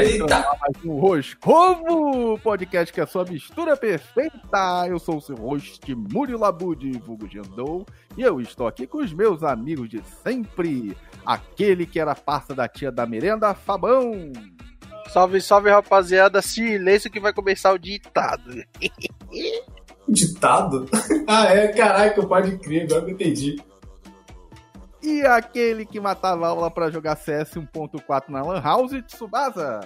entrando mais um Roscovo, podcast que é a sua mistura perfeita. Eu sou o seu host, Murilo Labud, vulgo Gendou, e eu estou aqui com os meus amigos de sempre. Aquele que era parça da tia da merenda, Fabão. Salve, salve, rapaziada. Silêncio que vai começar o ditado. ditado? ah, é, caraca, pode crer, agora eu entendi. E aquele que matava aula para jogar CS 1.4 na Lan House, Tsubasa.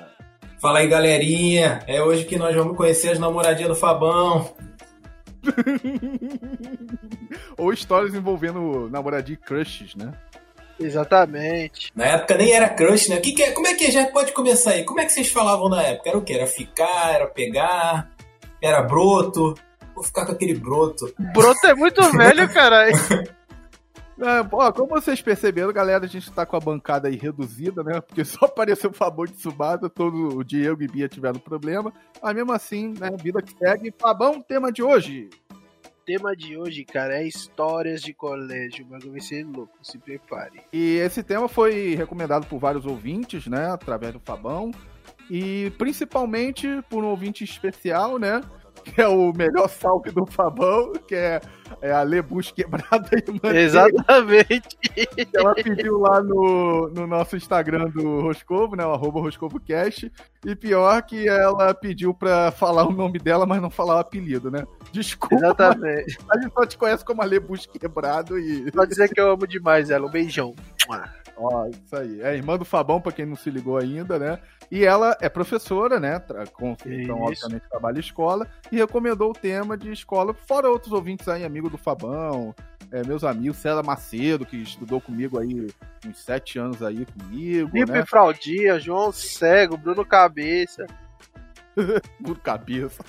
Fala aí, galerinha. É hoje que nós vamos conhecer as namoradinhas do Fabão. Ou histórias envolvendo namoradinha e crushes, né? Exatamente. Na época nem era crush, né? Que que é? Como é que já pode começar aí? Como é que vocês falavam na época? Era o que? Era ficar, era pegar, era broto. Vou ficar com aquele broto. Broto é muito velho, caralho. É, ó, como vocês perceberam, galera, a gente tá com a bancada aí reduzida, né? Porque só apareceu o Fabão de Tsubasa, todo o Diego e Bia tiveram problema. Mas mesmo assim, né, vida que segue. Fabão, tema de hoje. tema de hoje, cara, é histórias de colégio. Mas vai ser louco, se prepare. E esse tema foi recomendado por vários ouvintes, né? Através do Fabão. E principalmente por um ouvinte especial, né? Que é o melhor salve do Fabão, que é, é a Lebus quebrada e manteiga. Exatamente. Ela pediu lá no, no nosso Instagram do Roscovo, né, o arroba RoscovoCast, e pior que ela pediu pra falar o nome dela, mas não falar o apelido, né? Desculpa. Exatamente. A gente só te conhece como a Lebus quebrado e... Pode dizer que eu amo demais ela, um beijão. Ó, isso aí. É irmã do Fabão, pra quem não se ligou ainda, né? E ela é professora, né? Com, então, obviamente, trabalha em escola. E recomendou o tema de escola, fora outros ouvintes aí, amigo do Fabão, é, meus amigos, César Macedo, que estudou comigo aí uns sete anos aí comigo. Lipe né? Fraldia, João Cego, Bruno Cabeça. Bruno Cabeça.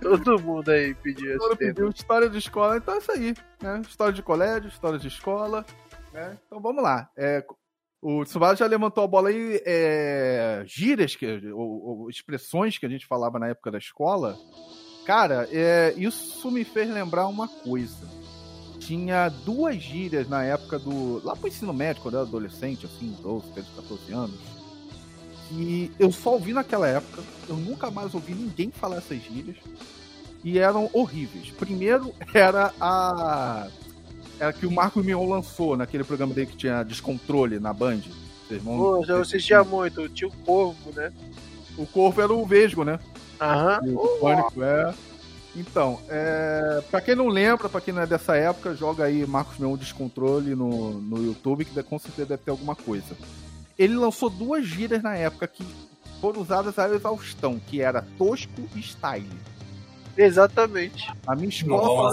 Todo mundo aí pediu esse tema. pediu história de escola, então é isso aí, né? História de colégio, história de escola. Né? Então vamos lá. É, o Tsubasa já levantou a bola aí, é, gírias, que, ou, ou, expressões que a gente falava na época da escola. Cara, é, isso me fez lembrar uma coisa. Tinha duas gírias na época do. Lá pro ensino médio, quando eu era adolescente, assim, 12, 13, 14 anos. Que eu só ouvi naquela época. Eu nunca mais ouvi ninguém falar essas gírias. E eram horríveis. Primeiro era a era que o Marco Mion lançou naquele programa dele que tinha descontrole na Band. Vocês vão Pô, já assistia muito, tinha o Corvo, né? O Corvo era o Vesgo, né? Aham. O Pânico, é. Então, é... pra quem não lembra, pra quem não é dessa época, joga aí Marcos Mion Descontrole no, no YouTube, que com certeza deve ter alguma coisa. Ele lançou duas gírias na época que foram usadas a exaustão, que era tosco e style. Exatamente. A minha escola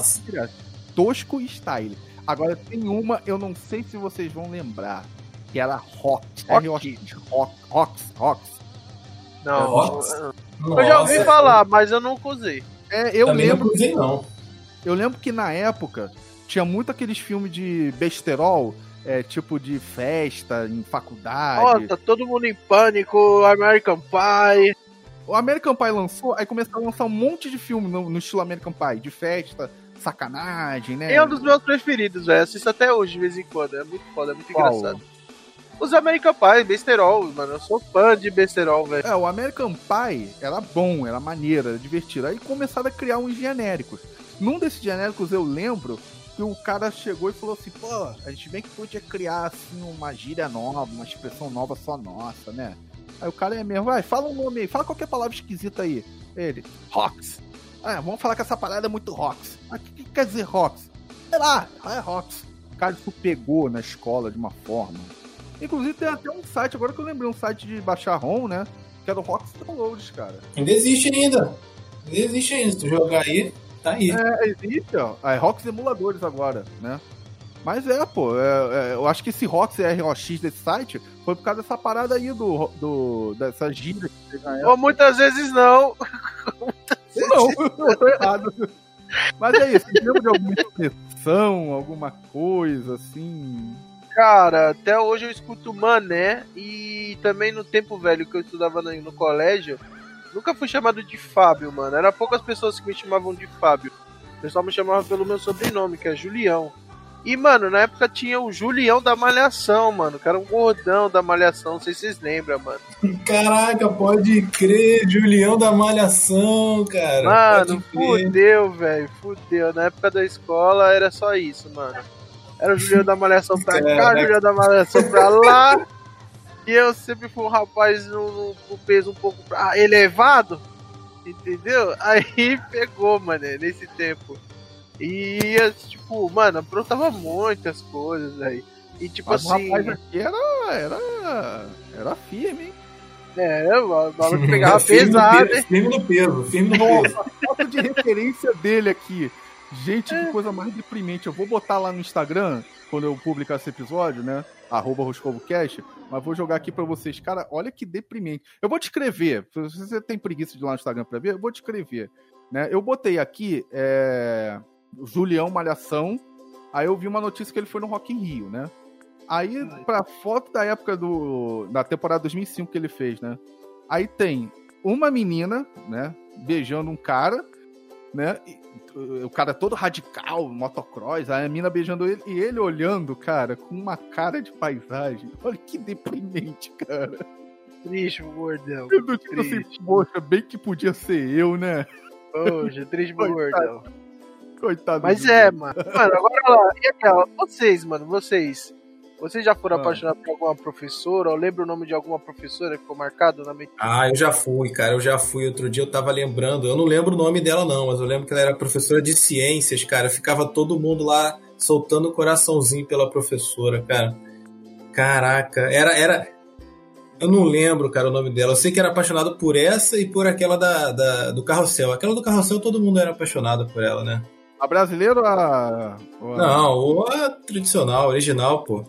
tosco e style. Agora tem uma, eu não sei se vocês vão lembrar, que era Rock. Rock. Rock. Rocks. Não, Rocks? eu já ouvi falar, mas eu nunca usei. É, eu Também lembro. Não usei, não. Eu lembro que na época tinha muito aqueles filmes de besterol, é, tipo de festa em faculdade. Nossa, todo mundo em pânico, American Pie. O American Pie lançou, aí começou a lançar um monte de filme no, no estilo American Pie, de festa, sacanagem, né? É um dos meus preferidos, velho. Assisto até hoje, de vez em quando. É muito foda, é muito Qual? engraçado. Os American Pie, besterol, mano. Eu sou fã de besterol, velho. É, o American Pie era bom, era maneiro, era divertido. Aí começaram a criar uns genéricos. Num desses genéricos eu lembro que o cara chegou e falou assim: pô, a gente bem que podia criar assim uma gíria nova, uma expressão nova só nossa, né? Aí o cara é mesmo, vai, fala um nome aí, fala qualquer palavra esquisita aí. Ele, Rox. Ah, vamos falar que essa parada é muito Rox. Mas o que, que, quer dizer Rox? Sei lá, é Rox. O cara isso pegou na escola de uma forma. Inclusive tem até um site, agora que eu lembrei, um site de baixar ROM, né? Que era o Rox Downloads, cara. Ainda existe ainda. Ainda existe ainda. Se tu jogar aí, tá aí. É, existe, ó. É Rox Emuladores agora, né? Mas é, pô, é, é, eu acho que esse Rox ROX desse site foi por causa dessa parada aí do, do dessa gíria que teve na Ou muitas vezes não. não, eu tô errado. Mas é isso, lembra de alguma expressão, alguma coisa assim? Cara, até hoje eu escuto mané e também no tempo velho que eu estudava no, no colégio, nunca fui chamado de Fábio, mano. Era poucas pessoas que me chamavam de Fábio. O pessoal me chamava pelo meu sobrenome, que é Julião. E, mano, na época tinha o Julião da Malhação, mano, que era um gordão da Malhação, não sei se vocês lembram, mano. Caraca, pode crer, Julião da Malhação, cara. Mano, fudeu, velho, fudeu. Na época da escola era só isso, mano. Era o Julião da Malhação pra Caraca. cá, Julião da Malhação pra lá. E eu sempre fui um rapaz no, no peso um pouco elevado, entendeu? Aí pegou, mano, nesse tempo. E, tipo, mano, aprontava muitas coisas aí. E, tipo Mas assim. O rapaz aqui era. Era. Era firme, hein? É, o maluco pegava pesado, hein? Firme no peso, firme no peso. A foto de referência dele aqui. Gente, que coisa mais deprimente. Eu vou botar lá no Instagram, quando eu publicar esse episódio, né? Arroba RoscovoCast, mas vou jogar aqui para vocês. Cara, olha que deprimente. Eu vou descrever. Se você tem preguiça de ir lá no Instagram pra ver, eu vou descrever. Né? Eu botei aqui. É... Julião Malhação. Aí eu vi uma notícia que ele foi no Rock in Rio, né? Aí, pra foto da época do. da temporada 2005 que ele fez, né? Aí tem uma menina, né? Beijando um cara, né? E, o cara todo radical, motocross, aí a mina beijando ele e ele olhando, cara, com uma cara de paisagem. Olha que deprimente, cara. Triste, gordão. Eu não tipo assim, poxa, bem que podia ser eu, né? Poxa, triste, gordão. Coitado. Mas é, mano. Mano, agora lá. E aquela, vocês, mano, vocês. Vocês já foram ah. apaixonados por alguma professora? Ou lembra o nome de alguma professora que ficou marcado na mente? Ah, eu já fui, cara. Eu já fui. Outro dia eu tava lembrando. Eu não lembro o nome dela, não, mas eu lembro que ela era professora de ciências, cara. Ficava todo mundo lá soltando o coraçãozinho pela professora, cara. Caraca. Era. era... Eu não lembro, cara, o nome dela. Eu sei que era apaixonado por essa e por aquela da, da do carrossel. Aquela do carrossel todo mundo era apaixonado por ela, né? A brasileira ou a. Ou a... Não, ou a tradicional, original, pô.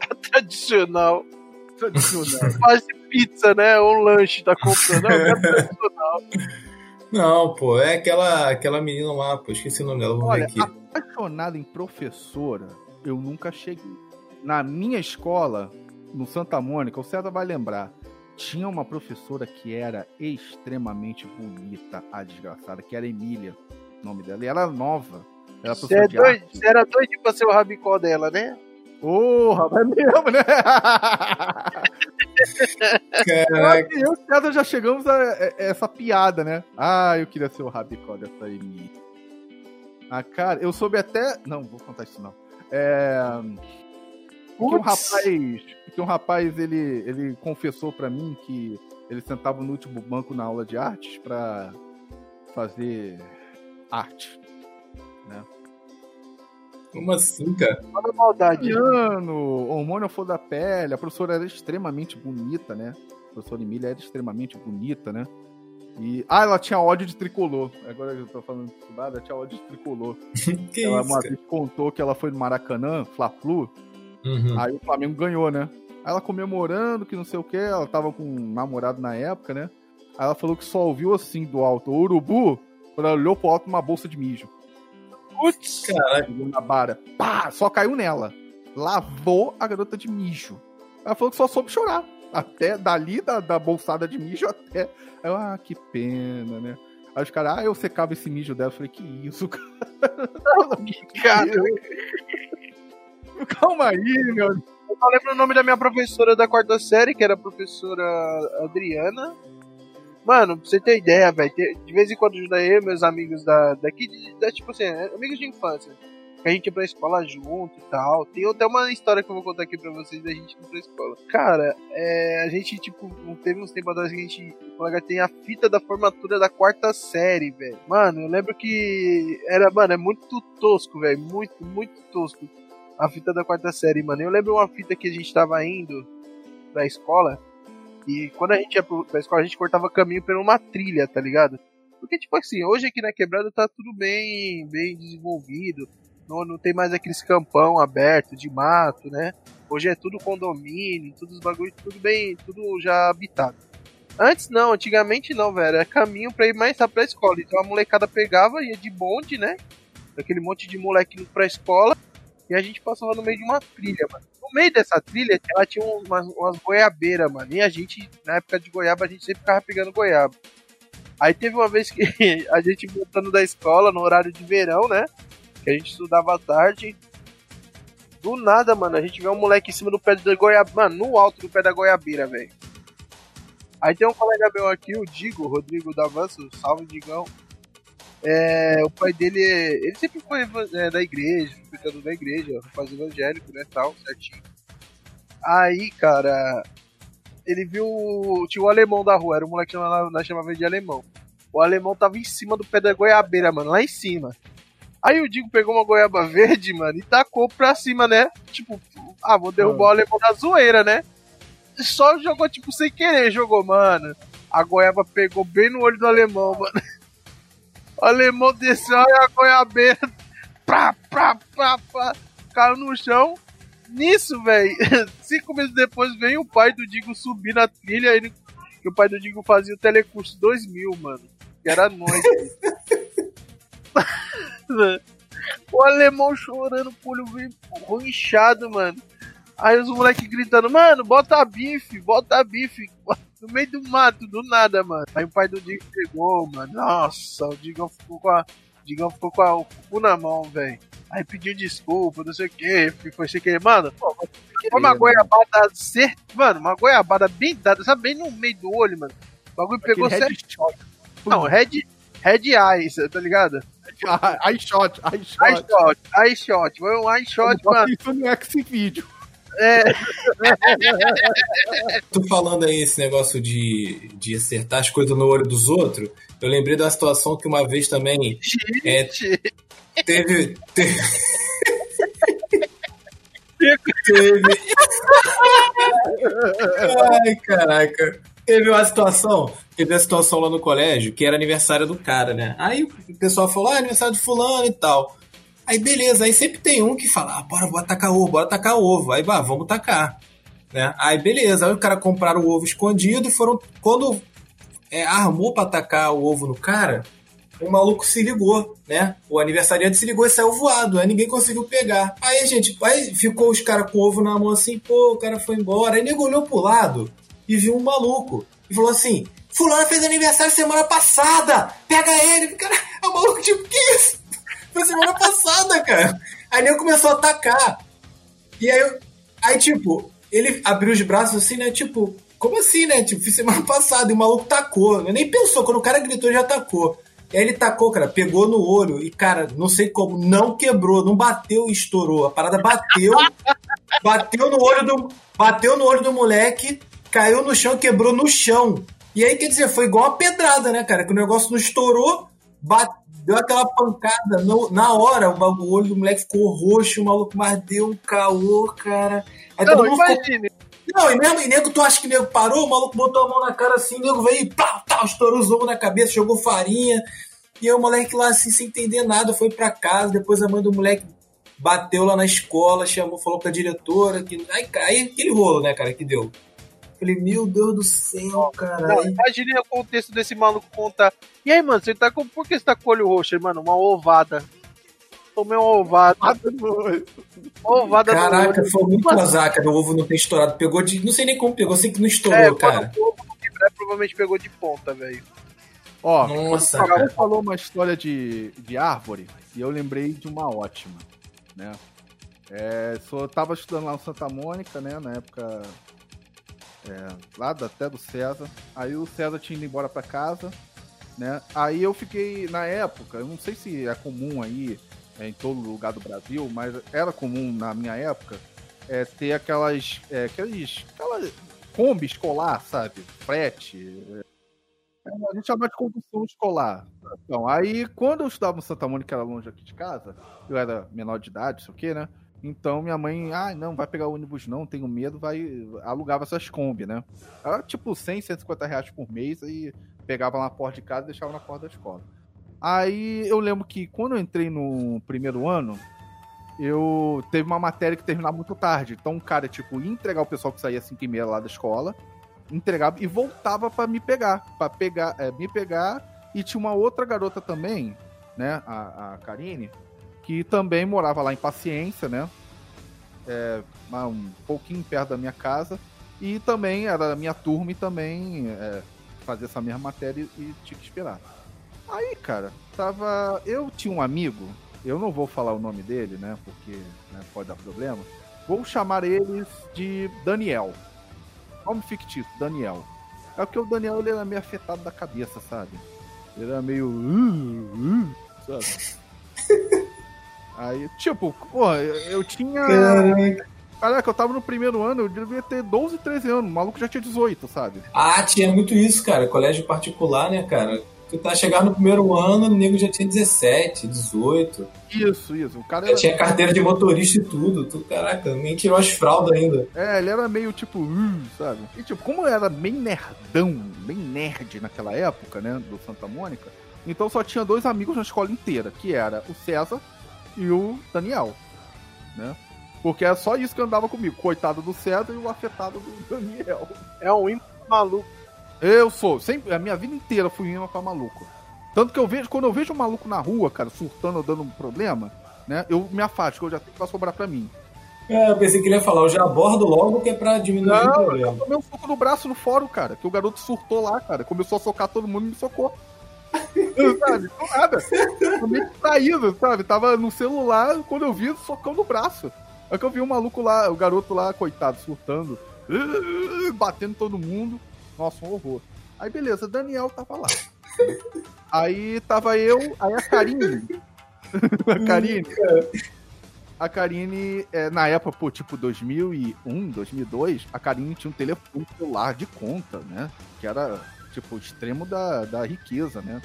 A tradicional. Tradicional. Faz pizza, né? Ou um lanche tá comprando. Não, é tradicional. Não, pô, é aquela, aquela menina lá, pô, esqueci o nome dela, vou Olha, ver aqui. apaixonado em professora, eu nunca cheguei. Na minha escola, no Santa Mônica, o César vai lembrar, tinha uma professora que era extremamente bonita, a desgraçada, que era Emília nome dela. E ela era nova. Ela você, é doido, você era doido pra ser o rabicó dela, né? Porra, é mesmo, né? Caraca. Eu e o César já chegamos a, a, essa piada, né? Ah, eu queria ser o rabicó dessa aí. Ah, cara, eu soube até. Não, vou contar isso não. É. Que um rapaz, que um rapaz ele, ele confessou para mim que ele sentava no último banco na aula de artes para fazer arte. Né? Como assim, cara? Olha a maldade. Ano, hormônio flor da pele. A professora era extremamente bonita, né? A professora Emília era extremamente bonita, né? E. Ah, ela tinha ódio de tricolor. Agora eu tô falando de ela tinha ódio de tricolor. que ela isso, uma cara? vez contou que ela foi no Maracanã, Fla-Flu. Uhum. Aí o Flamengo ganhou, né? Aí ela comemorando que não sei o que, ela tava com um namorado na época, né? Aí ela falou que só ouviu assim do alto, urubu quando ela olhou pro alto, uma bolsa de mijo. Putz, caralho. Na bara. Pá, só caiu nela. Lavou a garota de mijo. Ela falou que só soube chorar. Até dali, da, da bolsada de mijo até. Eu, ah, que pena, né? Aí os caras, ah, eu secava esse mijo dela. Eu falei, que isso, cara? cara. Calma aí, meu. Eu só lembro o nome da minha professora da quarta série, que era a professora Adriana. Mano, pra você ter ideia, velho, de vez em quando ajuda eu e meus amigos da, daqui, da, tipo assim, amigos de infância, que a gente ia pra escola junto e tal. Tem até uma história que eu vou contar aqui pra vocês da gente ir pra escola. Cara, é, a gente, tipo, teve uns tempos atrás que a gente, o colega tem a fita da formatura da quarta série, velho. Mano, eu lembro que era, mano, é muito tosco, velho, muito, muito tosco. A fita da quarta série, mano. Eu lembro uma fita que a gente tava indo pra escola e quando a gente ia pra escola, a gente cortava caminho por uma trilha, tá ligado? Porque, tipo assim, hoje aqui na quebrada tá tudo bem, bem desenvolvido. Não, não tem mais aqueles campão aberto de mato, né? Hoje é tudo condomínio, tudo os bagulhos, tudo bem, tudo já habitado. Antes não, antigamente não, velho. Era caminho pra ir mais rápido pra escola. Então a molecada pegava, ia de bonde, né? Aquele monte de moleque indo pra escola. E a gente passava no meio de uma trilha, mano no meio dessa trilha, ela tinha umas, umas goiabeiras, mano. E a gente, na época de goiaba, a gente sempre ficava pegando goiaba. Aí teve uma vez que a gente voltando da escola, no horário de verão, né? Que a gente estudava à tarde. Do nada, mano, a gente vê um moleque em cima do pé da goiaba. Mano, no alto do pé da goiabeira, velho. Aí tem um colega meu aqui, o Digo, Rodrigo Davanço, salve Digão. É, o pai dele, ele sempre foi é, da igreja, ficando da igreja, faz evangélico, né, tal, certinho. Aí, cara, ele viu, tinha o alemão da rua, era um moleque que nós chamava de alemão. O alemão tava em cima do pé da goiabeira, mano, lá em cima. Aí o Digo pegou uma goiaba verde, mano, e tacou pra cima, né? Tipo, ah, vou derrubar o alemão da zoeira, né? Só jogou, tipo, sem querer, jogou, mano. A goiaba pegou bem no olho do alemão, mano. O alemão desceu e a goiabeira. Pra, pra, pra, caiu no chão. Nisso, velho, cinco meses depois vem o pai do Digo subir na trilha. Ele, que o pai do Digo fazia o telecurso 2000, mano. Que era nós. o alemão chorando, o olho meio inchado, mano. Aí os moleques gritando, mano, bota bife, bota bife. No meio do mato, do nada, mano. Aí o pai do Digo pegou, mano. Nossa, o Digão ficou com a. Digão ficou com a, o cu na mão, velho. Aí pediu desculpa, não sei o que, foi sem querer. Mano, pô, foi uma goiabada ser... Mano, uma goiabada bem dada, sabe, bem no meio do olho, mano. O bagulho pegou certo. Não, Red, Red Eyes, tá ligado? Eye shot, eye shot. Eye shot, eye shot. Foi um eye shot, mano. Isso no X-Video. É. Tô falando aí esse negócio de, de acertar as coisas no olho dos outros. Eu lembrei da situação que uma vez também. É, teve. Teve. teve. Ai, caraca. Teve uma situação, teve a situação lá no colégio que era aniversário do cara, né? Aí o pessoal falou, ah, aniversário do fulano e tal. Aí beleza, aí sempre tem um que fala, ah, bora, bora tacar ovo, bora tacar ovo. Aí, bah, vamos tacar. Né? Aí beleza, aí o cara compraram o ovo escondido e foram. Quando é, armou pra atacar o ovo no cara, o maluco se ligou, né? O aniversariante se ligou e saiu voado, aí ninguém conseguiu pegar. Aí, gente, aí ficou os caras com o ovo na mão assim, pô, o cara foi embora. Aí nego olhou pro lado e viu um maluco e falou assim: Fulano fez aniversário semana passada, pega ele. Cara, o maluco, tipo, que isso? Foi semana passada, cara. Aí ele começou a atacar. E aí, aí, tipo, ele abriu os braços assim, né? Tipo, como assim, né? Tipo, fiz semana passada e o maluco tacou. Eu nem pensou, quando o cara gritou, já tacou. E aí ele tacou, cara, pegou no olho e, cara, não sei como, não quebrou, não bateu e estourou. A parada bateu, bateu no olho do. Bateu no olho do moleque, caiu no chão, quebrou no chão. E aí, quer dizer, foi igual a pedrada, né, cara? Que o negócio não estourou, bateu deu aquela pancada no, na hora, o, o, olho do moleque ficou roxo, o maluco mais deu um caô, cara. Aí não, todo mundo imagine. Ficou... Não, e mesmo, e nego, tu acha que o nego parou, o maluco botou a mão na cara assim, o nego veio e pá, tá, estourou os ombros na cabeça, jogou farinha. E aí o moleque lá assim, sem entender nada, foi para casa, depois a mãe do moleque bateu lá na escola, chamou, falou pra diretora, que. Aí, aí aquele rolo, né, cara, que deu. Falei, meu Deus do céu, cara. Imagine o contexto desse maluco contar. E aí, mano, você tá com. Por que você tá com o olho roxo, mano? Uma ovada. Tomei uma ovada. Uma ovada Caraca, foi muito azar, cara. O ovo não tem estourado. Pegou de. Não sei nem como pegou, sei que não estourou, é, cara. O ovo quebrar, provavelmente pegou de ponta, velho. Ó, Nossa, você falou uma história de, de árvore e eu lembrei de uma ótima, né? É, só tava estudando lá no Santa Mônica, né? Na época é, lá até do César. Aí o César tinha ido embora para casa, né? Aí eu fiquei, na época, eu não sei se é comum aí é, em todo lugar do Brasil, mas era comum na minha época é, ter aquelas, é, aqueles, aquela Kombi escolar, sabe? Frete. É, a gente chama de condução escolar. Então, aí quando eu estudava no Santa Mônica, que era longe aqui de casa, eu era menor de idade, sei o que, né? Então minha mãe, ah, não, vai pegar ônibus não, tenho medo, vai. Alugava essas Kombi, né? Era tipo 100, 150 reais por mês e pegava na porta de casa e deixava na porta da escola. Aí eu lembro que quando eu entrei no primeiro ano, eu teve uma matéria que terminava muito tarde. Então o cara, tipo, ia entregar o pessoal que saía 5 e meia lá da escola, entregava e voltava para me pegar. para pegar, é, me pegar. E tinha uma outra garota também, né? A, a Karine que também morava lá em Paciência, né? É, um pouquinho perto da minha casa. E também era minha turma e também é, fazia essa mesma matéria e tinha que esperar. Aí, cara, tava. Eu tinha um amigo, eu não vou falar o nome dele, né? Porque né, pode dar problema. Vou chamar eles de Daniel. Nome fictício, Daniel. É porque o Daniel ele era meio afetado da cabeça, sabe? Ele era meio. Uh, uh, sabe? Aí, tipo, pô, eu, tinha. Caraca, eu tava no primeiro ano, eu devia ter 12, 13 anos. O maluco já tinha 18, sabe? Ah, tinha muito isso, cara. Colégio particular, né, cara? Tu tá chegando no primeiro ano, o nego já tinha 17, 18. Isso, isso. O cara Já era... tinha carteira de motorista e tudo. Tu, caraca, nem tirou as fraldas ainda. É, ele era meio tipo, uh, sabe? E tipo, como eu era bem nerdão, bem nerd naquela época, né, do Santa Mônica, então só tinha dois amigos na escola inteira, que era o César e o Daniel, né? Porque é só isso que andava comigo, coitado do César e o afetado do Daniel. É um ímpio maluco. Eu sou, sempre, a minha vida inteira fui indo pra maluco. Tanto que eu vejo, quando eu vejo um maluco na rua, cara, surtando ou dando um problema, né, eu me afasto, que eu já tenho que sobrar pra mim. É, eu pensei que ele ia falar, eu já abordo logo que é pra diminuir o Não, eu problema. tomei um soco no braço no fórum, cara. Que o garoto surtou lá, cara. Começou a socar todo mundo e me socou. Sabe? Do nada. Tô meio distraído, sabe? Tava no celular, quando eu vi, socão no braço. É que eu vi um maluco lá, o garoto lá, coitado, surtando. Batendo todo mundo. Nossa, um horror. Aí beleza, Daniel tava lá. Aí tava eu, aí a Karine. a Karine. A Karine, é, na época, pô, tipo 2001, 2002, a Karine tinha um telefone celular de conta, né? Que era, tipo, o extremo da, da riqueza, né?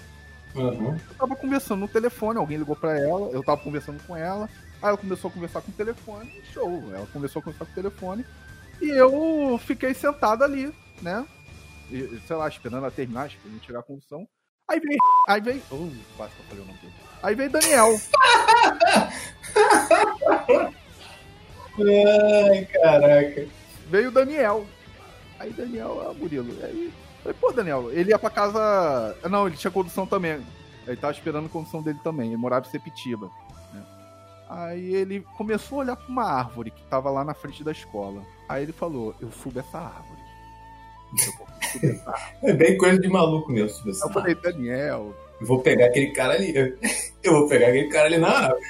Uhum. Eu tava conversando no telefone, alguém ligou pra ela, eu tava conversando com ela, aí ela começou a conversar com o telefone, show. Ela começou a conversar com o telefone, e eu fiquei sentado ali, né? E, sei lá, esperando ela terminar, esperando tirar a condução. Aí veio. Aí veio. Oh, quase que eu falei o nome dele. Aí veio Daniel. Ai, caraca. veio o Daniel. Aí Daniel, ah, Murilo. Aí, falei, pô, Daniel, ele ia pra casa. Não, ele tinha condução também. Ele tava esperando a condução dele também. Ele morava em Sepitiba. né? Aí ele começou a olhar pra uma árvore que tava lá na frente da escola. Aí ele falou: Eu subo essa árvore. Eu subir essa árvore. É bem coisa de maluco mesmo. Assim. Eu falei, Daniel. Eu vou pegar aquele cara ali. Eu vou pegar aquele cara ali na árvore.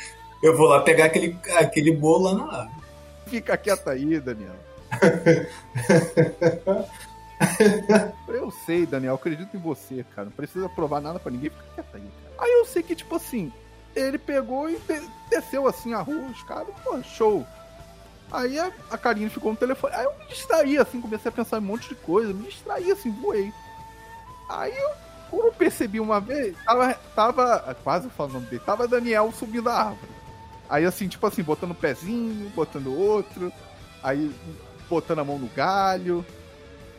Eu vou lá pegar aquele, aquele bolo lá na árvore. Fica quieto aí, Daniel. eu sei, Daniel, acredito em você, cara. Não precisa provar nada pra ninguém, fica quieto aí. Aí eu sei que, tipo assim, ele pegou e de- desceu assim a rua, os caras, pô, show. Aí a, a Karine ficou no telefone. Aí eu me distraí, assim, comecei a pensar em um monte de coisa, me distraí, assim, voei. Aí eu, quando eu percebi uma vez, tava, tava quase falando o dele, tava Daniel subindo a árvore. Aí assim, tipo assim, botando um pezinho, botando outro, aí botando a mão no galho.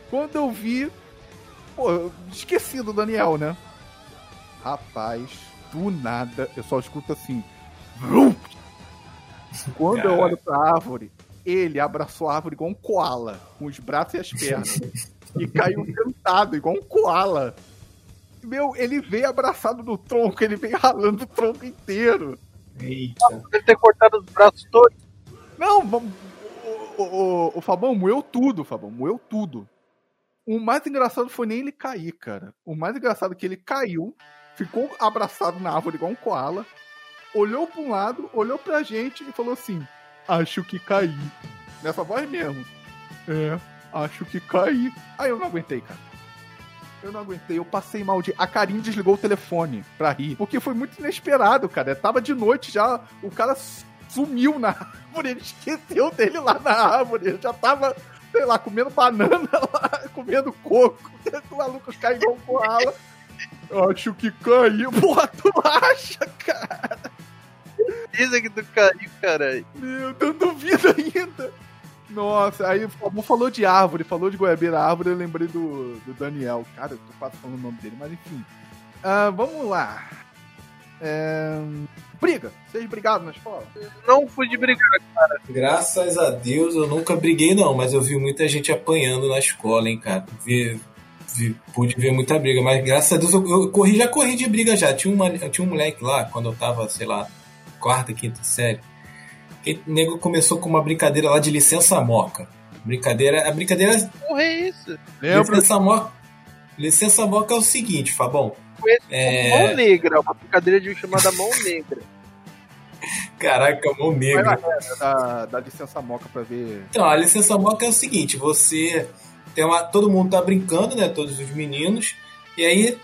Quando eu vi, pô, eu esqueci do Daniel, né? Rapaz, do nada, eu só escuto assim. vrum. Quando eu olho pra árvore, ele abraçou a árvore igual um koala, com os braços e as pernas. e caiu sentado, igual um koala. Meu, ele veio abraçado no tronco, ele veio ralando o tronco inteiro. Eita. Deve ter cortado os braços todos. Não, vamos- o, o, o, o Fabão moeu tudo, Fabão, moeu tudo. O mais engraçado foi nem ele cair, cara. O mais engraçado é que ele caiu, ficou abraçado na árvore igual um koala, olhou pra um lado, olhou pra gente e falou assim: Acho que caí. Nessa voz mesmo. É, acho que caí. Aí eu não aguentei, cara. Eu não aguentei, eu passei mal de. A Karine desligou o telefone pra rir. Porque foi muito inesperado, cara. Tava de noite já, o cara sumiu na árvore, ele esqueceu dele lá na árvore. Ele já tava, sei lá, comendo banana lá, comendo coco. O maluco caiu igual um koala. Acho que caiu. Porra, tu acha, cara? Dizem que tu caiu, caralho. Meu, eu duvido ainda. Nossa, aí o falou de árvore, falou de goiabeira árvore, eu lembrei do, do Daniel. Cara, eu tô quase falando o nome dele, mas enfim. Ah, vamos lá. É... Briga. Vocês brigaram na escola? Não fui de brigar. Graças a Deus eu nunca briguei, não, mas eu vi muita gente apanhando na escola, hein, cara. Vi, vi- pude ver muita briga, mas graças a Deus eu, eu corri, já corri de briga já. Tinha, uma, tinha um moleque lá, quando eu tava, sei lá, quarta, quinta série. Que o nego começou com uma brincadeira lá de licença moca. Brincadeira. A brincadeira. Porra, é isso? Lembra? Licença moca. Licença moca é o seguinte, Fabão. Conheço É. Mão negra, uma brincadeira de chamada mão negra. Caraca, mão negra. lá, é, da, da licença moca pra ver. Então, a licença moca é o seguinte, você tem uma, todo mundo tá brincando, né, todos os meninos, e aí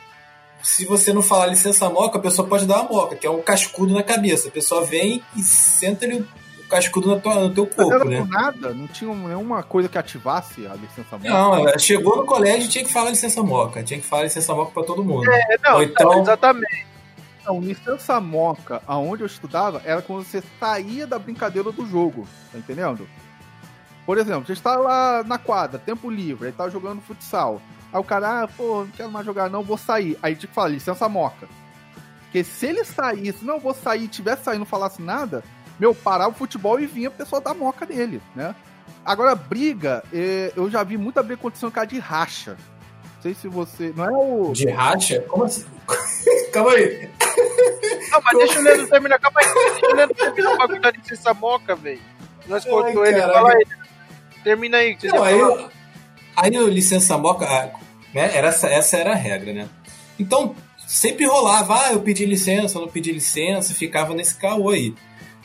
se você não falar licença moca, a pessoa pode dar uma moca, que é um cascudo na cabeça. A pessoa vem e senta ali o cascudo no teu, no teu corpo, era né? por nada, não tinha nenhuma coisa que ativasse a licença moca. Não, chegou no colégio tinha que falar licença moca, tinha que falar licença moca pra todo mundo. É, não, Ou então- exatamente. Não, licença moca, aonde eu estudava, era quando você saía da brincadeira do jogo, tá entendendo? Por exemplo, você está lá na quadra, tempo livre, aí tá jogando futsal. Aí o cara, ah, pô, não quero mais jogar não, vou sair. Aí tinha que falar, licença moca. Porque se ele saísse, não, vou sair, tivesse saindo não falasse nada, meu, parava o futebol e vinha a pessoa dar moca nele, né? Agora, briga, eh, eu já vi muita briga acontecendo causa de racha. Não sei se você. Não é o. De racha? Como assim? Calma aí. Não, mas deixa o Leandro terminar. Calma aí, deixa o Leandro terminar o bagulho da licença moca, velho. Nós cortou ele. Fala aí. Termina aí. Não, aí, eu- aí o licença moca, ah, né, era essa, essa era a regra, né? Então, sempre rolava, ah, eu pedi licença, eu não pedi licença, ficava nesse caô aí.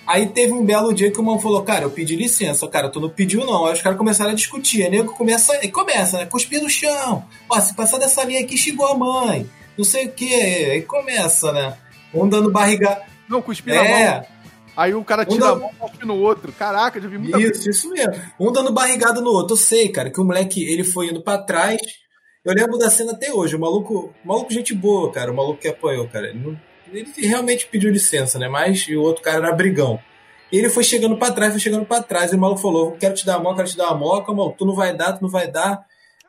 Aí teve um belo dia que o mano falou, cara, eu pedi licença, cara, tu não pediu não. Aí os caras começaram a discutir, aí nego começa, e começa, né, cuspir no chão. Ó, se passar dessa linha aqui, xingou a mãe, não sei o que, aí começa, né? Um dando barriga... Não, cuspir na mão. É, Aí o cara Um tira dá- a mão e cospe no outro. Caraca, já vi muita. Isso, isso mesmo. Um dando barrigada no outro. Eu sei, cara, que o moleque ele foi indo pra trás. Eu lembro da cena até hoje. O maluco, o maluco gente boa, cara. O maluco que apoiou, cara. Ele, não- ele realmente pediu licença, né? Mas o outro cara era brigão. E ele foi chegando pra trás, foi chegando pra trás. E o maluco falou: Quero te dar a moca, quero te dar a moca, maluco. Tu não vai dar, tu não vai dar.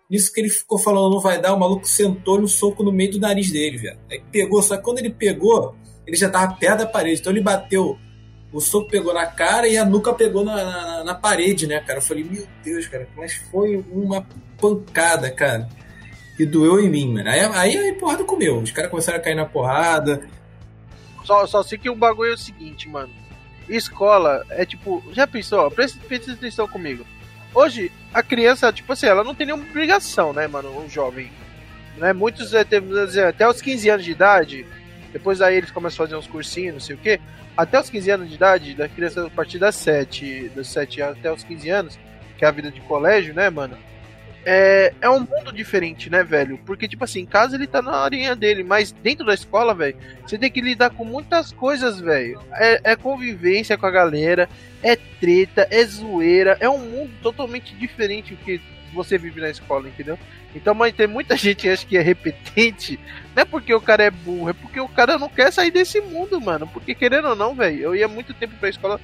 Nisso que ele ficou falando, não vai dar, o maluco sentou no soco no meio do nariz dele, velho. Aí pegou, só que quando ele pegou, ele já tava perto da parede. Então ele bateu o soco pegou na cara e a nuca pegou na, na, na parede, né, cara? Eu falei, meu Deus, cara, mas foi uma pancada, cara. E doeu em mim, mano. Aí, aí, aí porrada comeu. Os caras começaram a cair na porrada. Só, só sei que o bagulho é o seguinte, mano. Escola é tipo. Já pensou? Presta, presta atenção comigo. Hoje, a criança, tipo assim, ela não tem nenhuma obrigação, né, mano? Um jovem. Né? Muitos dizer, até os 15 anos de idade. Depois aí eles começam a fazer uns cursinhos, não sei o quê. Até os 15 anos de idade, da criança a partir das 7, dos 7 anos até os 15 anos, que é a vida de colégio, né, mano? É, é um mundo diferente, né, velho? Porque, tipo assim, em casa ele tá na arinha dele, mas dentro da escola, velho, você tem que lidar com muitas coisas, velho. É, é convivência com a galera, é treta, é zoeira, é um mundo totalmente diferente do que você vive na escola, entendeu? Então, mas tem muita gente que acha que é repetente, não é porque o cara é burro, é porque o cara não quer sair desse mundo, mano. Porque querendo ou não, velho, eu ia muito tempo pra escola,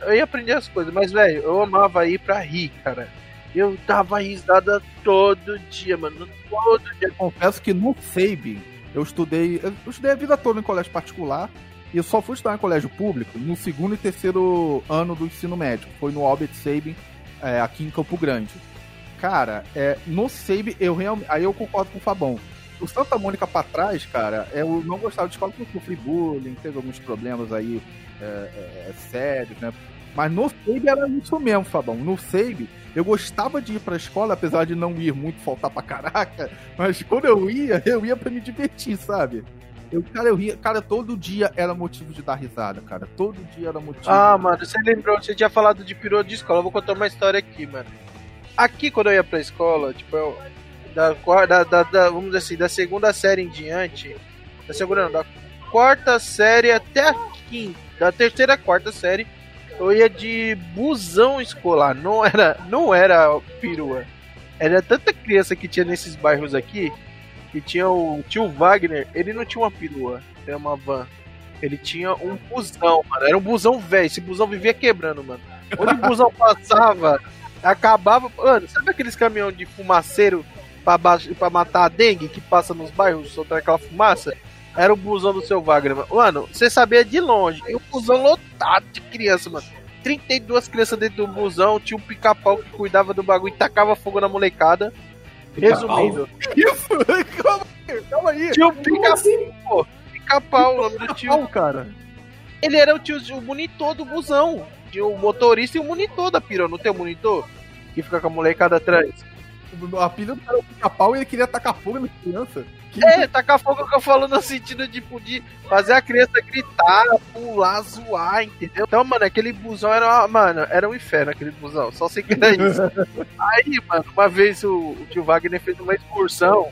eu ia aprender as coisas, mas, velho, eu amava ir pra rir, cara. Eu dava risada todo dia, mano. Todo dia. Confesso que no FEIB, eu estudei. Eu estudei a vida toda em colégio particular. E eu só fui estudar em colégio público no segundo e terceiro ano do ensino médio. Foi no Albert Sabin, é, aqui em Campo Grande. Cara, é, no Sabin, eu realmente. Aí eu concordo com o Fabão. O Santa Mônica pra trás, cara, eu não gostava de escola porque eu sofri bullying, teve alguns problemas aí é, é, sérios, né? Mas no Seib era isso mesmo, Fabão. No Seib, eu gostava de ir pra escola, apesar de não ir muito, faltar pra caraca. Mas quando eu ia, eu ia pra me divertir, sabe? Eu, cara, eu ria. Cara, todo dia era motivo de dar risada, cara. Todo dia era motivo. Ah, mano, você lembrou, você tinha falado de pirou de escola. Eu vou contar uma história aqui, mano. Aqui, quando eu ia pra escola, tipo, eu. Da, da, da, da- vamos dizer assim, da segunda série em diante. Da segunda não, da quarta série até a quinta. Da terceira quarta série, eu ia de busão escolar. Não era, não era perua. Era tanta criança que tinha nesses bairros aqui. Que tinha o tio Wagner, ele não tinha uma perua, era uma van. Ele tinha um busão, mano. Era um busão velho. Esse busão vivia quebrando, mano. Onde o busão passava, acabava. Mano, sabe aqueles caminhão de fumaceiro pra, baixo, pra matar a dengue que passa nos bairros soltando aquela fumaça? Era o busão do seu Wagner, mano. Mano, você sabia de longe. E o busão lotado de criança, mano. 32 crianças dentro do busão. Tinha um pica-pau que cuidava do bagulho e tacava fogo na molecada. Resumindo, calma aí, calma aí. tinha um pica-pau. Pica-pau, o nome do tio. Cara. Ele era o tio, o monitor do busão. Tinha o motorista e o monitor da pirou. Não tem o monitor? Que fica com a molecada atrás. A pilha do cara pica-pau e ele queria tacar fogo na criança. É, tacar fogo que eu falo no sentido de, de fazer a criança gritar, pular, zoar, entendeu? Então, mano, aquele busão era mano, era um inferno aquele busão, só sei que era isso. Aí, mano, uma vez o, o tio Wagner fez uma excursão,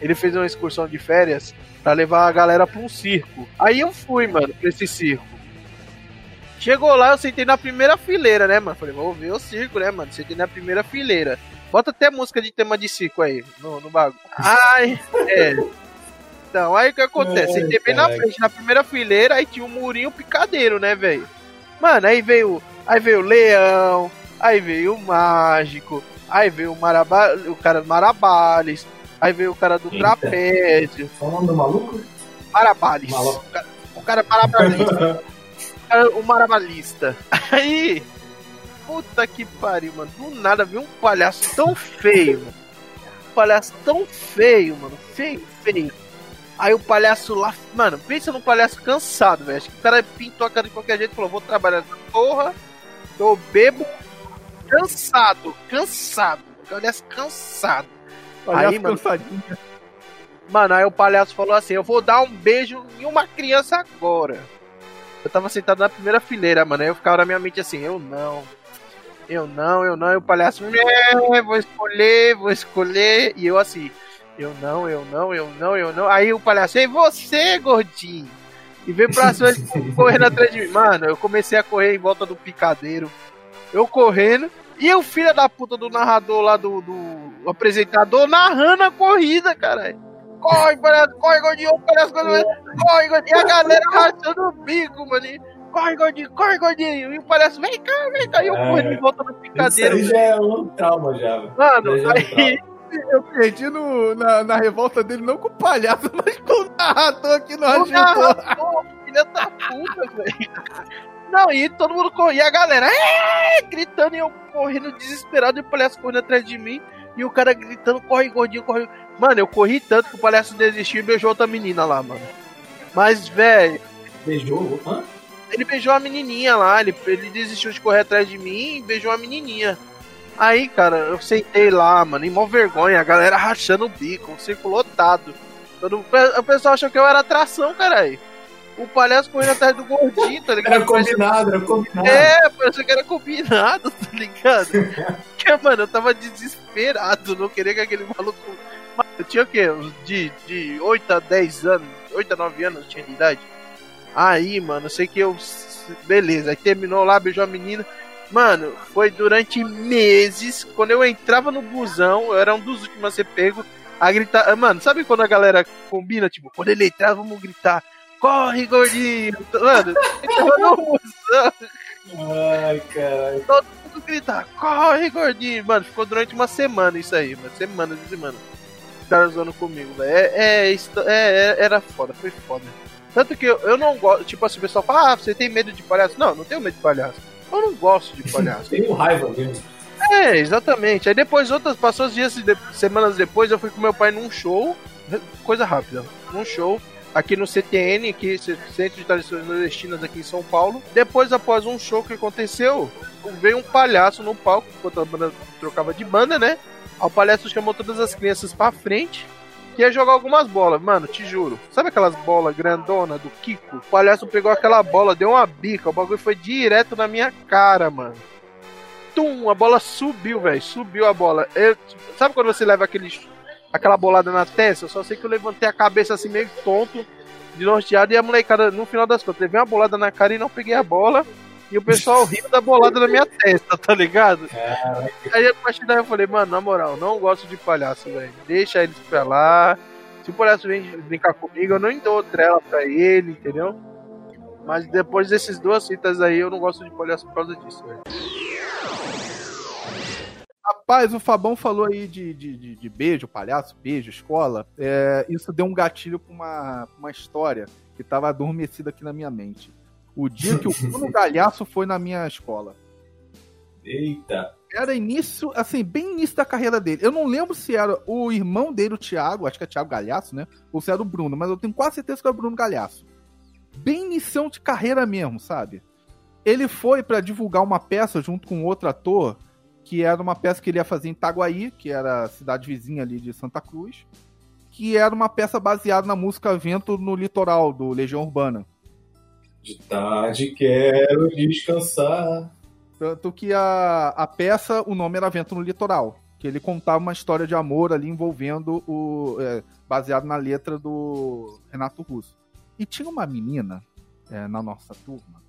ele fez uma excursão de férias pra levar a galera pra um circo. Aí eu fui, mano, pra esse circo. Chegou lá, eu sentei na primeira fileira, né, mano? Falei, vou ver o circo, né, mano? Sentei na primeira fileira. Bota até música de tema de circo aí, no, no bagulho. Ai, é. Então, aí o que acontece? Ai, Sentei bem na frente, na primeira fileira, aí tinha um murinho picadeiro, né, velho? Mano, aí veio. Aí veio o leão, aí veio o mágico, aí veio o, maraba, o cara do Marabales, aí veio o cara do Eita. trapézio. Qual o nome do maluco? Marabales. Maluco. O cara, o cara marabalista. o marabalista. Aí. Puta que pariu, mano. Do nada veio um palhaço tão feio, mano. Um palhaço tão feio, mano. Feio, feio. Aí o palhaço lá. Mano, pensa num palhaço cansado, velho. Acho que o cara pintou a cara de qualquer jeito e falou: vou trabalhar nessa porra. Tô bebo. Cansado, cansado. Palhaço cansado. Palhaço Aí, mano. Mano, aí o palhaço falou assim: Eu vou dar um beijo em uma criança agora. Eu tava sentado na primeira fileira, mano. Aí eu ficava na minha mente assim: Eu não. Eu não, eu não. E o palhaço, "É, vou escolher, vou escolher. E eu assim: Eu não, eu não, eu não, eu não. Aí o palhaço, e você, gordinho? E veio pra cima correndo atrás de mim. Mano, eu comecei a correr em volta do picadeiro. Eu correndo. E o filho da puta do narrador lá, do, do apresentador, narrando a corrida, caralho. Corre, palhaço, corre, gordinho, palhaço, corre, gordinho. E a galera rachando o bico, mano. Corre, gordinho, corre, gordinho. E o palhaço, vem cá, vem cá. E eu É. correndo em volta do Isso picadeiro. aí já é um trauma já. velho. Mano, já é um aí, Eu perdi no, na, na revolta dele, não com o palhaço, mas com o narrador que não o ajudou. narrador, filha da puta, velho. Não, e todo mundo corria, a galera "É!" gritando e eu correndo desesperado e o palhaço correndo atrás de mim. E o cara gritando, corre, gordinho, corre. Mano, eu corri tanto que o palhaço desistiu e beijou outra menina lá, mano. Mas, velho, Beijou? Hã? Ele beijou a menininha lá, ele, ele desistiu de correr atrás de mim e beijou a menininha. Aí, cara, eu sentei lá, mano, em mó vergonha, a galera rachando o bico, um circo lotado. Todo, o pessoal achou que eu era atração, caralho. O palhaço correndo atrás do gordinho, tá ligado? Era combinado, era combinado. É, parecia que era combinado, tá ligado? Porque, mano, eu tava desesperado, não queria que aquele maluco. Mano, eu tinha o quê? Uns De, de 8 a 10 anos, 8 a 9 anos eu tinha de idade. Aí, mano, sei que eu. Beleza, aí terminou lá, beijou a menina. Mano, foi durante meses. Quando eu entrava no busão, eu era um dos últimos a ser pego. A gritar. Mano, sabe quando a galera combina? Tipo, quando ele entrar, vamos gritar. Corre, gordinho! Mano, eu tava no busão Ai, caralho. mundo gritar, corre, gordinho. Mano, ficou durante uma semana isso aí, mano. Semanas e semanas. Os caras zoando comigo, velho. É, é, é, é- era foda, foi foda. Tanto que eu, eu não gosto, tipo assim, o pessoal fala, ah, você tem medo de palhaço? Não, não tenho medo de palhaço. Eu não gosto de palhaço. Tenho raiva mesmo. é, exatamente. Aí depois, outras, passou os dias, de- semanas depois, eu fui com meu pai num show, coisa rápida, num show, aqui no CTN, aqui, Centro de Tradições Nordestinas aqui em São Paulo. Depois, após um show que aconteceu, veio um palhaço no palco, enquanto a banda trocava de banda, né? Aí o palhaço chamou todas as crianças pra frente, ia jogar algumas bolas. Mano, te juro. Sabe aquelas bolas grandona do Kiko? O palhaço pegou aquela bola, deu uma bica, o bagulho foi direto na minha cara, mano. Tum, a bola subiu, velho. Subiu a bola. Eu- sabe quando você leva aquele, aquela bolada na testa? Eu só sei que eu levantei a cabeça assim meio tonto, de norteado, e a molecada, no final das contas, levei uma bolada na cara e não peguei a bola. E o pessoal riu da bolada na minha testa, tá ligado? Aí a partir daí eu falei, mano, na moral, não gosto de palhaço, velho. Deixa eles pra lá. Se o palhaço vem brincar comigo, eu não dou trela pra ele, entendeu? Mas depois desses duas fitas aí, eu não gosto de palhaço por causa disso, velho. Rapaz, o Fabão falou aí de, de, de, de beijo, palhaço, beijo, escola. É, isso deu um gatilho pra uma, pra uma história que tava adormecida aqui na minha mente. O dia que o Bruno Galhaço foi na minha escola. Eita. Era início, assim, bem início da carreira dele. Eu não lembro se era o irmão dele, o Thiago, acho que é Thiago Galhaço, né? Ou se era o Bruno, mas eu tenho quase certeza que era o Bruno Galhaço. Bem inicião de carreira mesmo, sabe? Ele foi pra divulgar uma peça junto com outro ator, que era uma peça que ele ia fazer em Itaguaí, que era a cidade vizinha ali de Santa Cruz, que era uma peça baseada na música Vento no Litoral, do Legião Urbana. De tarde quero descansar. Tanto que a, a peça, o nome era Vento no Litoral. Que ele contava uma história de amor ali envolvendo o. É, baseado na letra do Renato Russo. E tinha uma menina é, na nossa turma.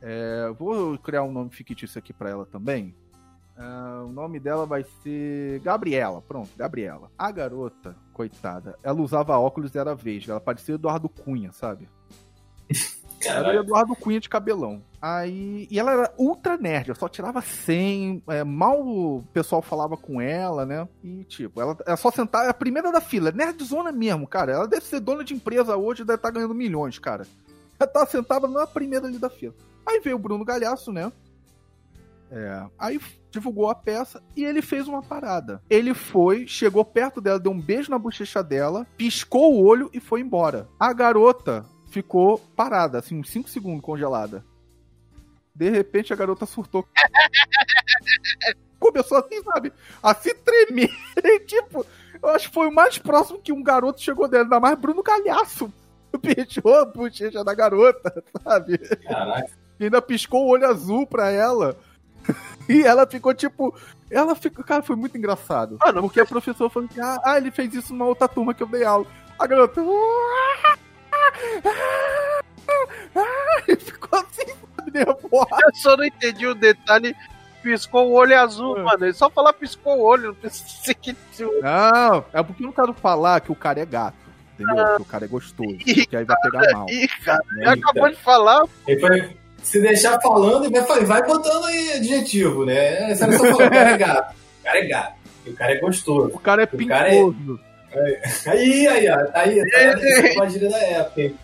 É, vou criar um nome fictício aqui para ela também. É, o nome dela vai ser Gabriela. Pronto, Gabriela. A garota, coitada, ela usava óculos e era vesga. Ela parecia Eduardo Cunha, sabe? Era o Eduardo Cunha de cabelão. Aí, e ela era ultra nerd, ela só tirava 100, é, mal o pessoal falava com ela, né? E tipo, ela, ela só sentava, é a primeira da fila, nerdzona mesmo, cara. Ela deve ser dona de empresa hoje, deve estar tá ganhando milhões, cara. Ela tava sentada na primeira ali da fila. Aí veio o Bruno Galhaço, né? É, aí divulgou a peça e ele fez uma parada. Ele foi, chegou perto dela, deu um beijo na bochecha dela, piscou o olho e foi embora. A garota ficou parada, assim, uns 5 segundos congelada. De repente a garota surtou. Começou assim, sabe? A se tremer. tipo, eu acho que foi o mais próximo que um garoto chegou dela, ainda mais Bruno Calhaço. Beijou a bochecha da garota, sabe? Caraca. E ainda piscou o olho azul pra ela. E ela ficou tipo. Ela ficou. Cara, foi muito engraçado. Ah, não, porque a professora falou que. Ah, ele fez isso numa outra turma que eu dei aula. A garota. ficou assim, nervosa. Eu só não entendi o detalhe. Piscou o olho azul, é. mano. Ele só falar piscou o olho, não precisa que. Não, é porque eu não quero falar que o cara é gato. Entendeu? Ah. Que o cara é gostoso. Ih, que aí vai pegar mal. Ih, cara, é, acabou de falar. Ele foi, se deixar falando, vai, vai botando aí adjetivo, né? Você não só falando, o cara é gato. O cara é gato. O cara é gostoso. O cara é pintoso. Aí, aí, ó. Tá aí, tá uma gíria da época, hein?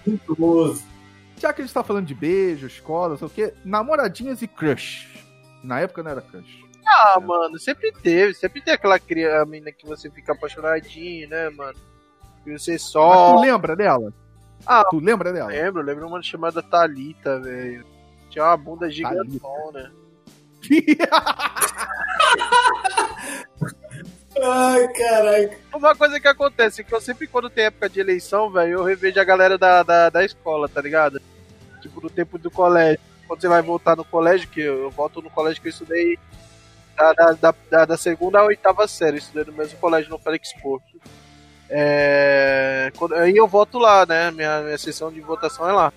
Já que a gente tá falando de beijo, escola, sei o quê, namoradinhas e crush. Na época não era crush. Ah, é. mano, sempre teve. Sempre tem aquela criança, menina que você fica apaixonadinho, né, mano? E você só. Mas tu lembra dela? Ah, tu lembra dela? Lembro, lembro uma chamada Talita, velho. Tinha uma bunda gigantona. Ai, caralho. Uma coisa que acontece, que eu sempre, quando tem época de eleição, velho, eu revejo a galera da, da, da escola, tá ligado? Tipo, no tempo do colégio. Quando você vai voltar no colégio, que eu, eu volto no colégio que eu estudei da, da, da, da segunda à oitava série, estudei no mesmo colégio no Felix Porto. É, quando, aí eu voto lá, né? Minha, minha sessão de votação é lá.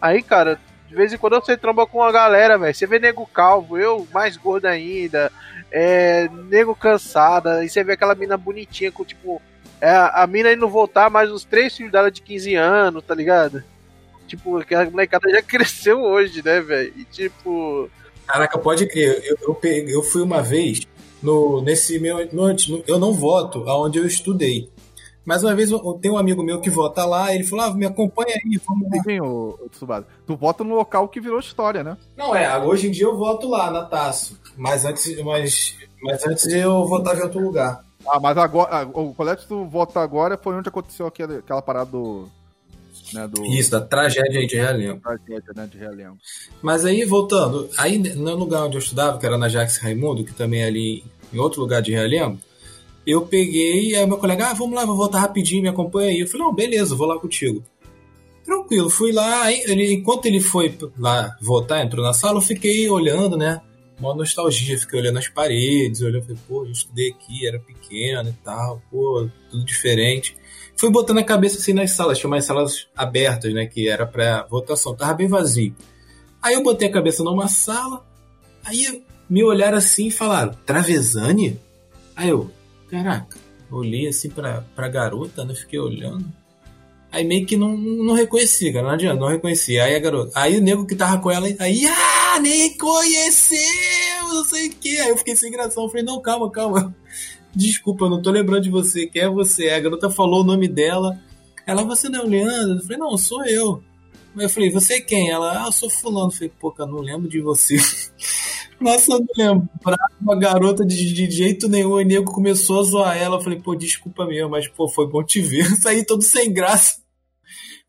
Aí, cara, de vez em quando você tromba com uma galera, velho. Você vê nego calvo, eu mais gordo ainda é, nego cansada, e você vê aquela mina bonitinha com, tipo, é, a mina indo voltar, mais os três filhos dela de 15 anos, tá ligado? Tipo, aquela molecada já cresceu hoje, né, velho? E tipo. Caraca, pode crer. Eu, eu, peguei, eu fui uma vez no, nesse meu. No, eu não voto aonde eu estudei. Mas uma vez tem um amigo meu que vota lá, ele falou: ah, me acompanha aí, vamos lá. Sim, o, o Tsubasa. Tu vota no local que virou história, né? Não, é, hoje em dia eu voto lá, na Taço. Mas antes, mas, mas antes eu votava em outro lugar. Ah, mas agora. O colégio que tu vota agora foi onde aconteceu aquela, aquela parada do. Né, do... Isso, da tragédia aí de Realengo. Tragédia, né, de Realengo. Mas aí, voltando, aí no lugar onde eu estudava, que era na Jax Raimundo, que também é ali em outro lugar de Realengo, eu peguei, aí meu colega, ah, vamos lá, vou voltar rapidinho, me acompanha aí. Eu falei, não, beleza, vou lá contigo. Tranquilo, fui lá, ele, enquanto ele foi lá votar, entrou na sala, eu fiquei olhando, né? Uma nostalgia, fiquei olhando as paredes, olhando, falei, pô, eu estudei aqui, era pequeno e tal, pô, tudo diferente. Fui botando a cabeça assim nas salas, tinha umas salas abertas, né, que era pra votação, tava bem vazio. Aí eu botei a cabeça numa sala, aí me olharam assim e falaram, Travesani? Aí eu, Caraca, olhei assim pra, pra garota, né? Fiquei olhando. Aí meio que não, não reconheci, cara. Não adianta, não reconheci. Aí a garota. Aí o nego que tava com ela, aí, ah, nem conheceu, não sei o que. Aí eu fiquei sem graça. Eu falei, não, calma, calma. Desculpa, eu não tô lembrando de você. Quem é você? A garota falou o nome dela. Ela, você não é o Leandro? Eu falei, não, sou eu. Eu falei, você é quem? Ela, ah, eu sou fulano. Eu falei, pô, cara, não lembro de você. Nossa, eu não lembrava uma garota de, de jeito nenhum. O nego começou a zoar ela. Eu falei, pô, desculpa mesmo, mas pô, foi bom te ver. Saí todo sem graça.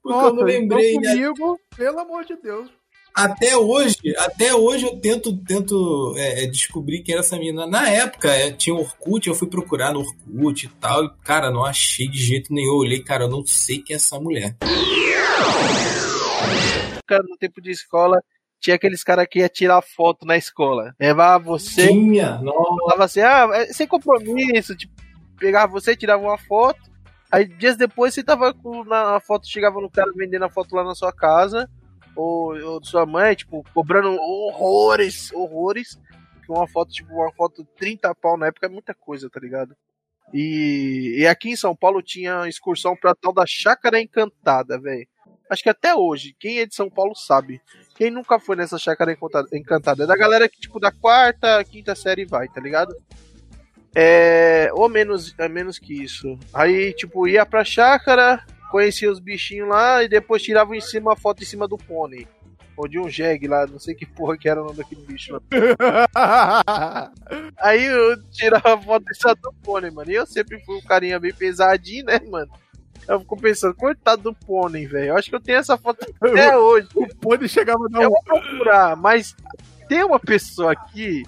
Porque Nossa, eu não lembrei. Então comigo, né? pelo amor de Deus. até hoje, até hoje eu tento, tento é, é, descobrir quem era essa menina. Na época, é, tinha Orkut, eu fui procurar no Orkut e tal, e, cara, não achei de jeito nenhum. Eu olhei, cara, eu não sei quem é essa mulher. Cara, no tempo de escola, tinha aqueles caras que ia tirar foto na escola. Levava você. Tinha. Falava assim, ah, é sem compromisso. Tipo, pegava você, tirava uma foto. Aí dias depois você tava com na foto, chegava no cara vendendo a foto lá na sua casa ou, ou de sua mãe, tipo, cobrando horrores, horrores. Uma foto, tipo, uma foto 30 pau na época é muita coisa, tá ligado? E, e aqui em São Paulo tinha excursão pra tal da Chácara Encantada, velho. Acho que até hoje, quem é de São Paulo sabe. Quem nunca foi nessa Chácara Encantada? É da galera que, tipo, da quarta, quinta série vai, tá ligado? É. Ou menos, é menos que isso. Aí, tipo, ia pra chácara, conhecia os bichinhos lá e depois tirava em cima a foto em cima do pônei. Ou de um jegue lá, não sei que porra que era o nome daquele bicho lá. Aí eu tirava a foto em cima do pônei, mano. E eu sempre fui um carinha bem pesadinho, né, mano? Eu fico pensando, coitado do pônei, velho. Eu acho que eu tenho essa foto até hoje. O pônei chegava a dar Eu vou procurar, mas tem uma pessoa aqui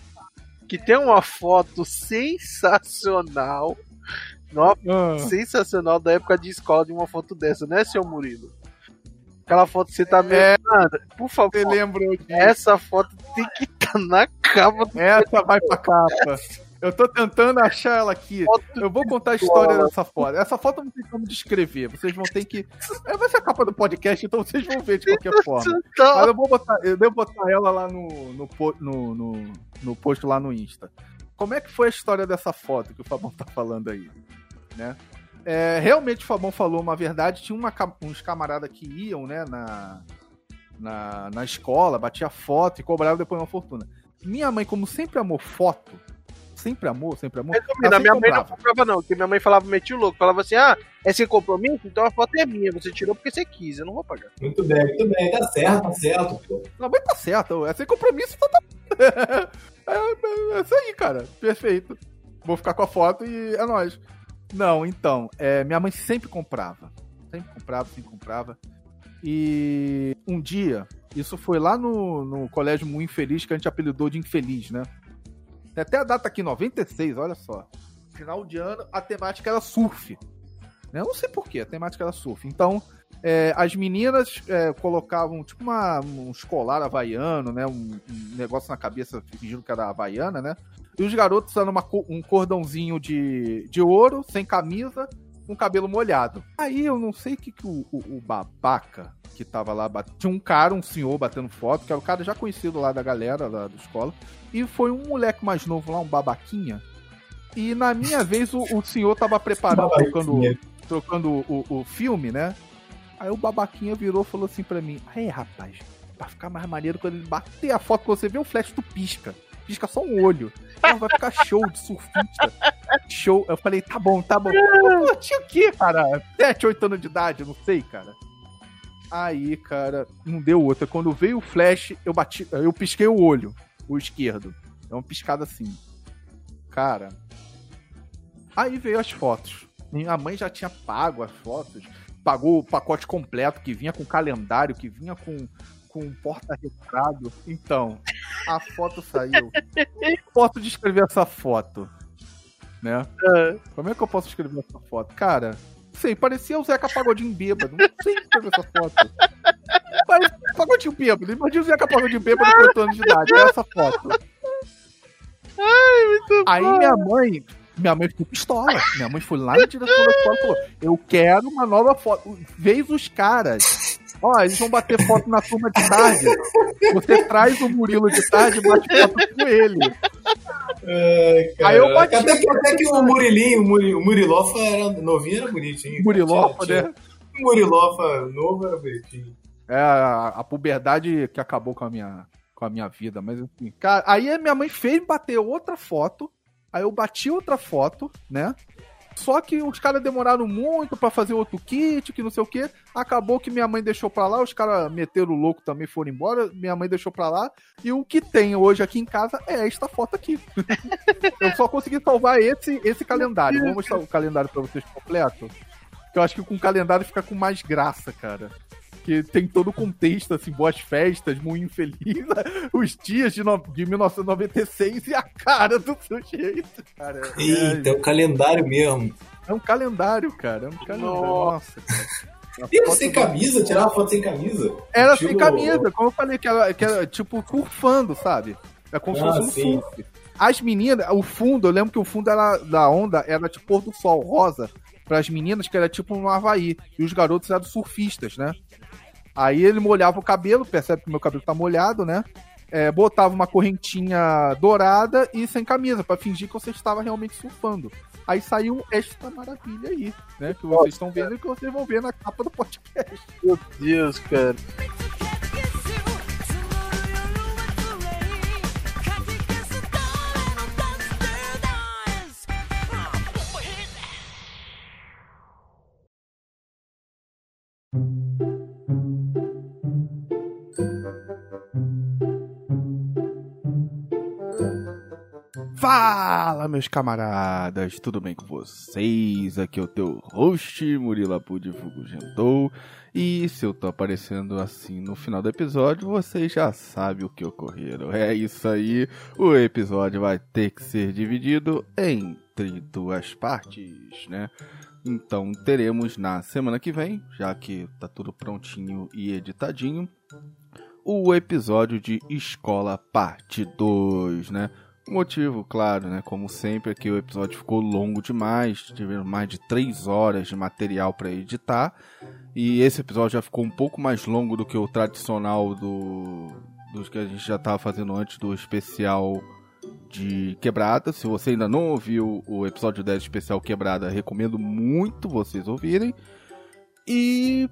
que tem uma foto sensacional. Nossa, Ah. sensacional da época de escola de uma foto dessa, né, seu Murilo? Aquela foto que você tá meio. É. Mano, por Você favor, lembrou disso? essa foto tem que estar na capa do Essa vai pra capa. Eu tô tentando achar ela aqui. Eu vou contar a história dessa foto. Essa foto não tem como descrever. Vocês vão ter que. É, vai ser a capa do podcast, então vocês vão ver de qualquer forma. Mas eu vou botar, eu devo botar ela lá no, no, no, no, no post lá no Insta. Como é que foi a história dessa foto que o Fabão tá falando aí? Né? É, realmente o Fabão falou uma verdade. Tinha uma uns camaradas que iam né, na, na, na escola, batia foto e cobrava depois uma fortuna. Minha mãe, como sempre amou foto, sempre amou, sempre amou. Resumindo, a minha mãe não comprava. comprava, não, porque minha mãe falava, metia o louco, falava assim: ah, é sem compromisso, então a foto é minha, você tirou porque você quis, eu não vou pagar. Muito bem, muito bem. Tá certo, tá certo, pô. Não, mas tá certo, é sem compromisso, então tá. é, é, é isso aí, cara. Perfeito. Vou ficar com a foto e é nóis. Não, então, é, minha mãe sempre comprava. Sempre comprava, sempre comprava. E um dia, isso foi lá no, no colégio muito infeliz, que a gente apelidou de infeliz, né? Tem até a data aqui, 96, olha só. Final de ano, a temática era surf. Né? Eu não sei porquê, a temática era surf. Então, é, as meninas é, colocavam tipo uma, um escolar havaiano, né? Um, um negócio na cabeça fingindo que era havaiana, né? E os garotos usaram uma um cordãozinho de, de ouro, sem camisa, com cabelo molhado. Aí eu não sei o que, que o, o- o babaca que tava lá, bat- tinha um cara, um senhor batendo foto, que era o cara já conhecido lá da galera lá da escola, e foi um moleque mais novo lá, um babaquinha. E na minha vez o, o senhor tava preparando, trocando, trocando o, o filme, né? Aí o babaquinha virou e falou assim pra mim: Aí, rapaz, pra ficar mais maneiro, quando ele bater a foto, quando você vê o flash, tu pisca. Pisca só um olho. Vai ficar show de surfista. Show. Eu falei: Tá bom, tá bom. Pô, tinha o quê, cara? 7, 8 anos de idade, eu não sei, cara. Aí, cara, não deu outra. Quando veio o flash, eu bati, eu pisquei o olho, o esquerdo. É uma piscada assim. Cara. Aí veio as fotos. Minha mãe já tinha pago as fotos, pagou o pacote completo que vinha com calendário, que vinha com com porta-retrato. Então, a foto saiu. Posso descrever essa foto, né? Ah, Como é que eu posso escrever essa foto? Cara, sei, parecia o Zeca Pagodinho bêbado. Não sei escrever essa foto. Parecia o Pagodinho bêbado. Imagina o Zeca Pagodinho bêbado com 8 anos de idade. É essa foto. Aí minha mãe, minha mãe ficou pistola. Minha mãe foi lá na direção da escola e falou: Eu quero uma nova foto. Vez os caras. Ó, eles vão bater foto na turma de tarde. Você traz o Murilo de tarde e bate foto com ele. É, Aí eu bati. Até que, até que o Murilinho, o Muri- o Murilofa era novinho, era bonitinho. Murilofa, Tinha- né? tinha- Murilofa novo era bonitinho. É a, a puberdade que acabou com a minha, com a minha vida, mas enfim. Cara, aí a minha mãe fez bater outra foto, aí eu bati outra foto, né? Só que os caras demoraram muito pra fazer outro kit, que não sei o que. Acabou que minha mãe deixou pra lá, os caras meteram o louco também, foram embora. Minha mãe deixou pra lá. E o que tem hoje aqui em casa é esta foto aqui. eu só consegui salvar esse, esse calendário. Vou mostrar o calendário pra vocês completo. Que eu acho que com o calendário fica com mais graça, cara. Que tem todo o contexto, assim, boas festas, muito infeliz, os dias de, no, de 1996 e a cara do sujeito, cara. Eita, é, é um calendário mesmo. É um calendário, cara. É um calendário. Nossa, cara. Sem camisa? Tirar uma foto sem camisa? Era tipo... sem camisa, como eu falei, que era, que era tipo surfando, sabe? É como se ah, fosse um surf. As meninas, o fundo, eu lembro que o fundo era, da onda era tipo pôr do sol, rosa. Para as meninas, que era tipo no Havaí. E os garotos eram surfistas, né? Aí ele molhava o cabelo, percebe que meu cabelo tá molhado, né? É, botava uma correntinha dourada e sem camisa, para fingir que você estava realmente surfando. Aí saiu esta maravilha aí, né? Que vocês estão vendo e que vocês vão ver na capa do podcast. Meu Deus, cara. Fala, meus camaradas, tudo bem com vocês? Aqui é o teu host, Murilo Fugugentou. E se eu tô aparecendo assim no final do episódio, vocês já sabem o que ocorreu. É isso aí, o episódio vai ter que ser dividido entre duas partes, né? Então teremos na semana que vem, já que tá tudo prontinho e editadinho, o episódio de Escola Parte 2, né? Motivo, claro, né? Como sempre, aqui o episódio ficou longo demais. Tivemos mais de 3 horas de material para editar. E esse episódio já ficou um pouco mais longo do que o tradicional do, dos que a gente já estava fazendo antes do especial de Quebrada. Se você ainda não ouviu o episódio 10 especial Quebrada, recomendo muito vocês ouvirem. E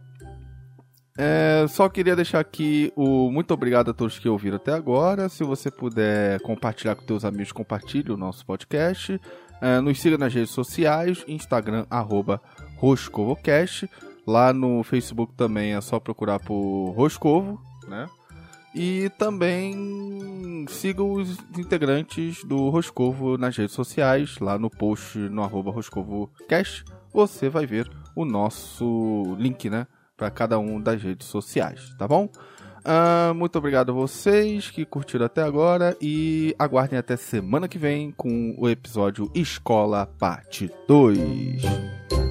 é, só queria deixar aqui o muito obrigado a todos que ouviram até agora. Se você puder compartilhar com seus amigos, compartilhe o nosso podcast. É, nos siga nas redes sociais, Instagram, arroba Roscovocast. Lá no Facebook também é só procurar por Roscovo, né? E também siga os integrantes do Roscovo nas redes sociais, lá no post no arroba RoscovoCast. Você vai ver o nosso link, né? Para cada um das redes sociais, tá bom? Uh, muito obrigado a vocês que curtiram até agora e aguardem até semana que vem com o episódio Escola Parte 2.